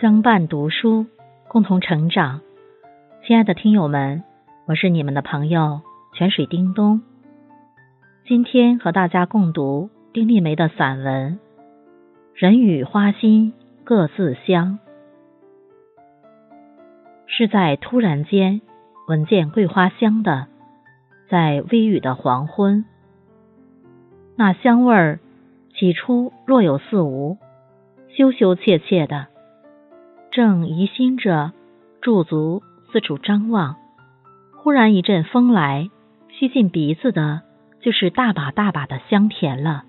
相伴读书，共同成长。亲爱的听友们，我是你们的朋友泉水叮咚。今天和大家共读丁立梅的散文《人与花心各自香》。是在突然间闻见桂花香的，在微雨的黄昏，那香味儿起初若有似无，羞羞怯怯的。正疑心着，驻足四处张望，忽然一阵风来，吸进鼻子的，就是大把大把的香甜了。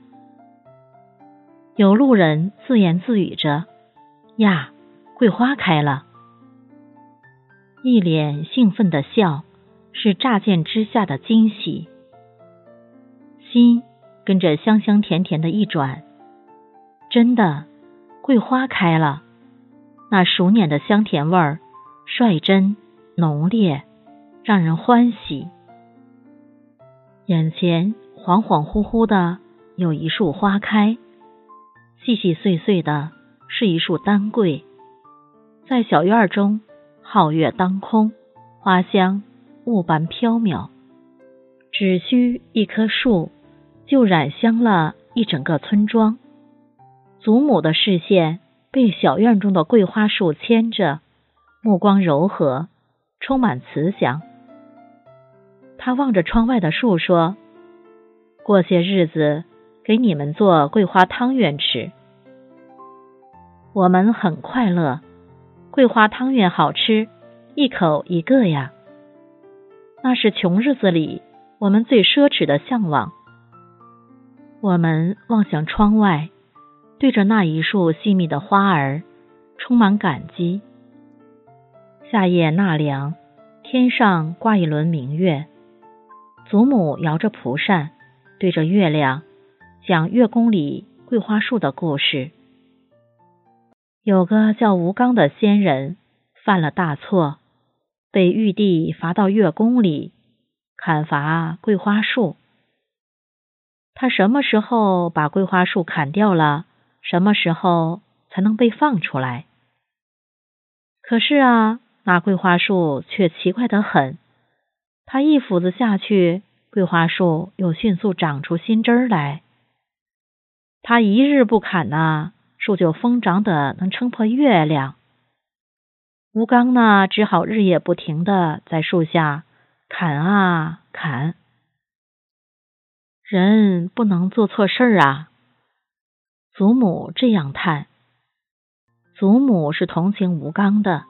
有路人自言自语着：“呀，桂花开了！”一脸兴奋的笑，是乍见之下的惊喜。心跟着香香甜甜的一转，真的，桂花开了。那熟稔的香甜味儿，率真浓烈，让人欢喜。眼前恍恍惚惚的有一束花开，细细碎碎的是一束丹桂，在小院中皓月当空，花香雾般飘渺。只需一棵树，就染香了一整个村庄。祖母的视线。被小院中的桂花树牵着，目光柔和，充满慈祥。他望着窗外的树说：“过些日子给你们做桂花汤圆吃。”我们很快乐，桂花汤圆好吃，一口一个呀。那是穷日子里我们最奢侈的向往。我们望向窗外。对着那一束细密的花儿，充满感激。夏夜纳凉，天上挂一轮明月。祖母摇着蒲扇，对着月亮讲月宫里桂花树的故事。有个叫吴刚的仙人犯了大错，被玉帝罚到月宫里砍伐桂花树。他什么时候把桂花树砍掉了？什么时候才能被放出来？可是啊，那桂花树却奇怪的很。他一斧子下去，桂花树又迅速长出新枝来。他一日不砍呐，树就疯长的能撑破月亮。吴刚呢，只好日夜不停的在树下砍啊砍。人不能做错事儿啊。祖母这样叹：“祖母是同情吴刚的，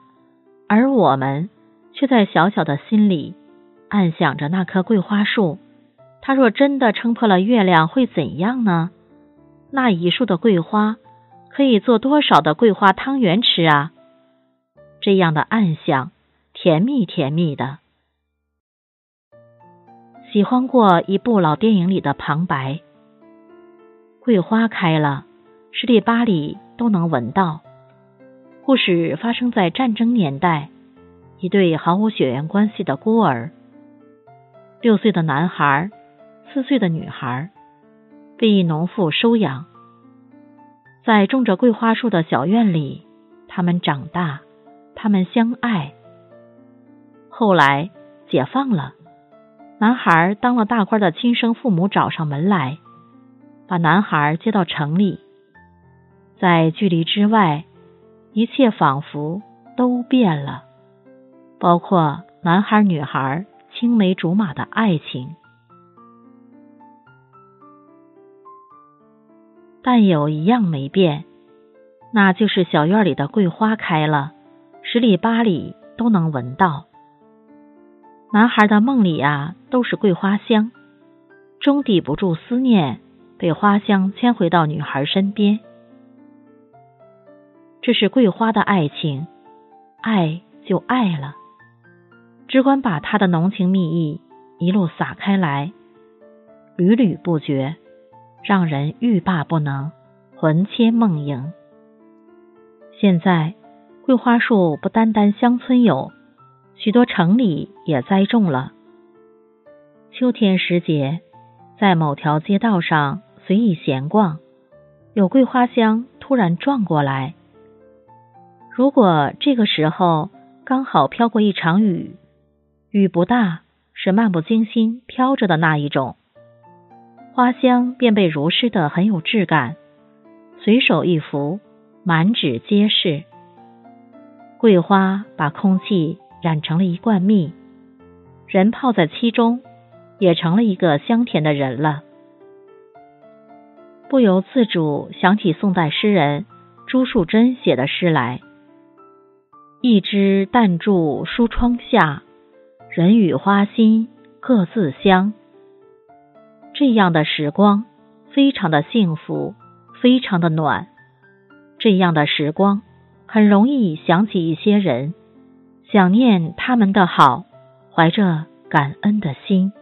而我们却在小小的心里暗想着那棵桂花树。它若真的撑破了月亮，会怎样呢？那一树的桂花可以做多少的桂花汤圆吃啊？这样的暗想，甜蜜甜蜜的。喜欢过一部老电影里的旁白：桂花开了。”十里八里都能闻到。故事发生在战争年代，一对毫无血缘关系的孤儿，六岁的男孩，四岁的女孩，被一农妇收养，在种着桂花树的小院里，他们长大，他们相爱。后来解放了，男孩当了大官的亲生父母找上门来，把男孩接到城里。在距离之外，一切仿佛都变了，包括男孩女孩青梅竹马的爱情。但有一样没变，那就是小院里的桂花开了，十里八里都能闻到。男孩的梦里啊，都是桂花香，终抵不住思念，被花香牵回到女孩身边。这是桂花的爱情，爱就爱了，只管把它的浓情蜜意一路洒开来，缕缕不绝，让人欲罢不能，魂牵梦萦。现在桂花树不单单乡村有，许多城里也栽种了。秋天时节，在某条街道上随意闲逛，有桂花香突然撞过来。如果这个时候刚好飘过一场雨，雨不大，是漫不经心飘着的那一种，花香便被如诗的很有质感，随手一拂，满纸皆是。桂花把空气染成了一罐蜜，人泡在其中，也成了一个香甜的人了。不由自主想起宋代诗人朱树珍写的诗来：“一枝淡伫疏窗下，人与花心各自香。”这样的时光非常的幸福，非常的暖。这样的时光。很容易想起一些人，想念他们的好，怀着感恩的心。